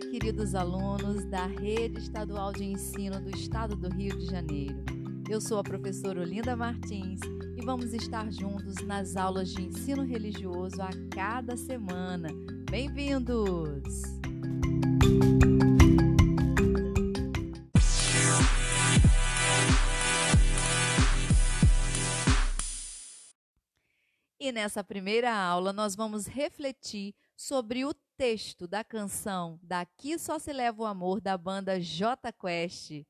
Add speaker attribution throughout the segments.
Speaker 1: Queridos alunos da Rede Estadual de Ensino do Estado do Rio de Janeiro. Eu sou a professora Olinda Martins e vamos estar juntos nas aulas de ensino religioso a cada semana. Bem-vindos! E nessa primeira aula nós vamos refletir sobre o texto da canção Daqui Só Se Leva o Amor da banda J Quest.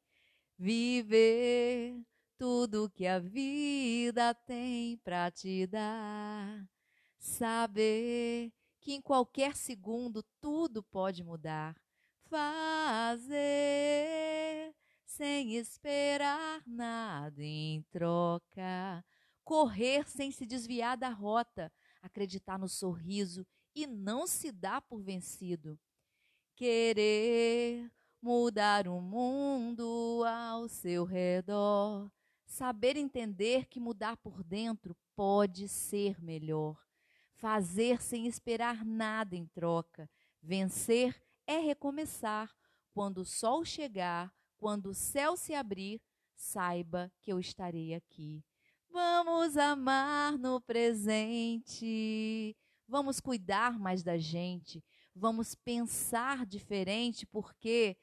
Speaker 1: Viver tudo que a vida tem para te dar. Saber que em qualquer segundo tudo pode mudar. Fazer sem esperar nada em troca. Correr sem se desviar da rota. Acreditar no sorriso e não se dá por vencido. Querer mudar o mundo ao seu redor, saber entender que mudar por dentro pode ser melhor, fazer sem esperar nada em troca, vencer é recomeçar. Quando o sol chegar, quando o céu se abrir, saiba que eu estarei aqui. Vamos amar no presente vamos cuidar mais da gente, vamos pensar diferente, porque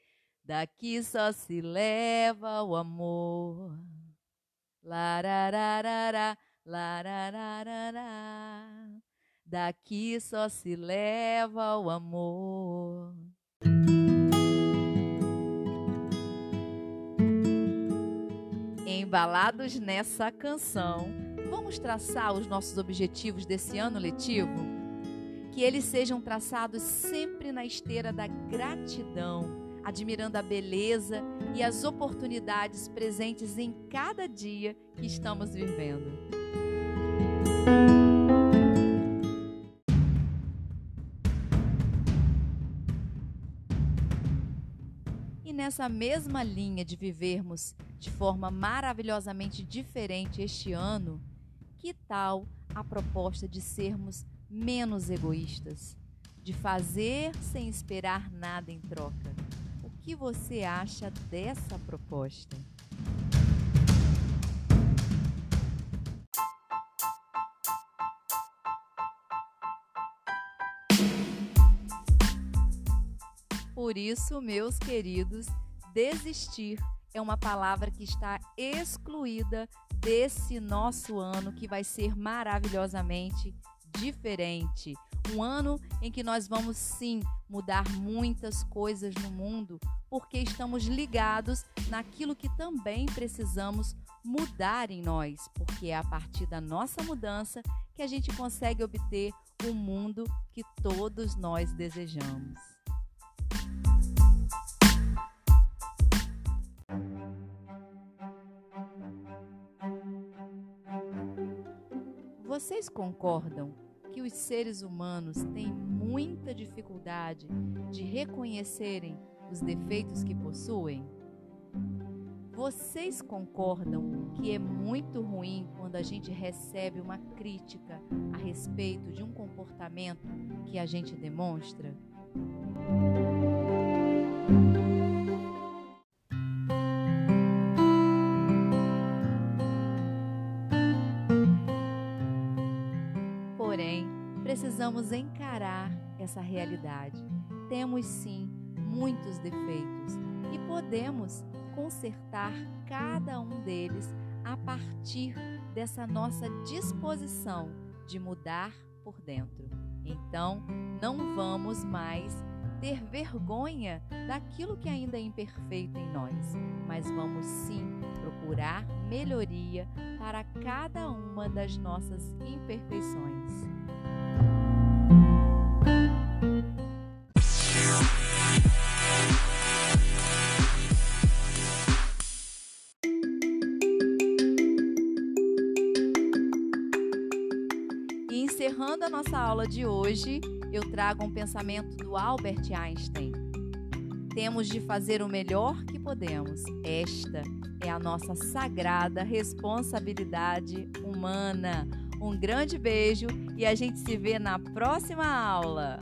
Speaker 1: daqui só se leva o amor. Larararara, larararara. Daqui só se leva o amor. Embalados nessa canção, vamos traçar os nossos objetivos desse ano letivo? Que eles sejam traçados sempre na esteira da gratidão, admirando a beleza e as oportunidades presentes em cada dia que estamos vivendo. E nessa mesma linha de vivermos de forma maravilhosamente diferente este ano, que tal a proposta de sermos menos egoístas, de fazer sem esperar nada em troca. O que você acha dessa proposta? Por isso, meus queridos, desistir é uma palavra que está excluída desse nosso ano que vai ser maravilhosamente diferente. Um ano em que nós vamos sim mudar muitas coisas no mundo, porque estamos ligados naquilo que também precisamos mudar em nós, porque é a partir da nossa mudança que a gente consegue obter o mundo que todos nós desejamos. Vocês concordam que os seres humanos têm muita dificuldade de reconhecerem os defeitos que possuem? Vocês concordam que é muito ruim quando a gente recebe uma crítica a respeito de um comportamento que a gente demonstra? Precisamos encarar essa realidade. Temos sim muitos defeitos e podemos consertar cada um deles a partir dessa nossa disposição de mudar por dentro. Então, não vamos mais ter vergonha daquilo que ainda é imperfeito em nós, mas vamos sim procurar melhoria para cada uma das nossas imperfeições. Encerrando a nossa aula de hoje, eu trago um pensamento do Albert Einstein. Temos de fazer o melhor que podemos. Esta é a nossa sagrada responsabilidade humana. Um grande beijo e a gente se vê na próxima aula.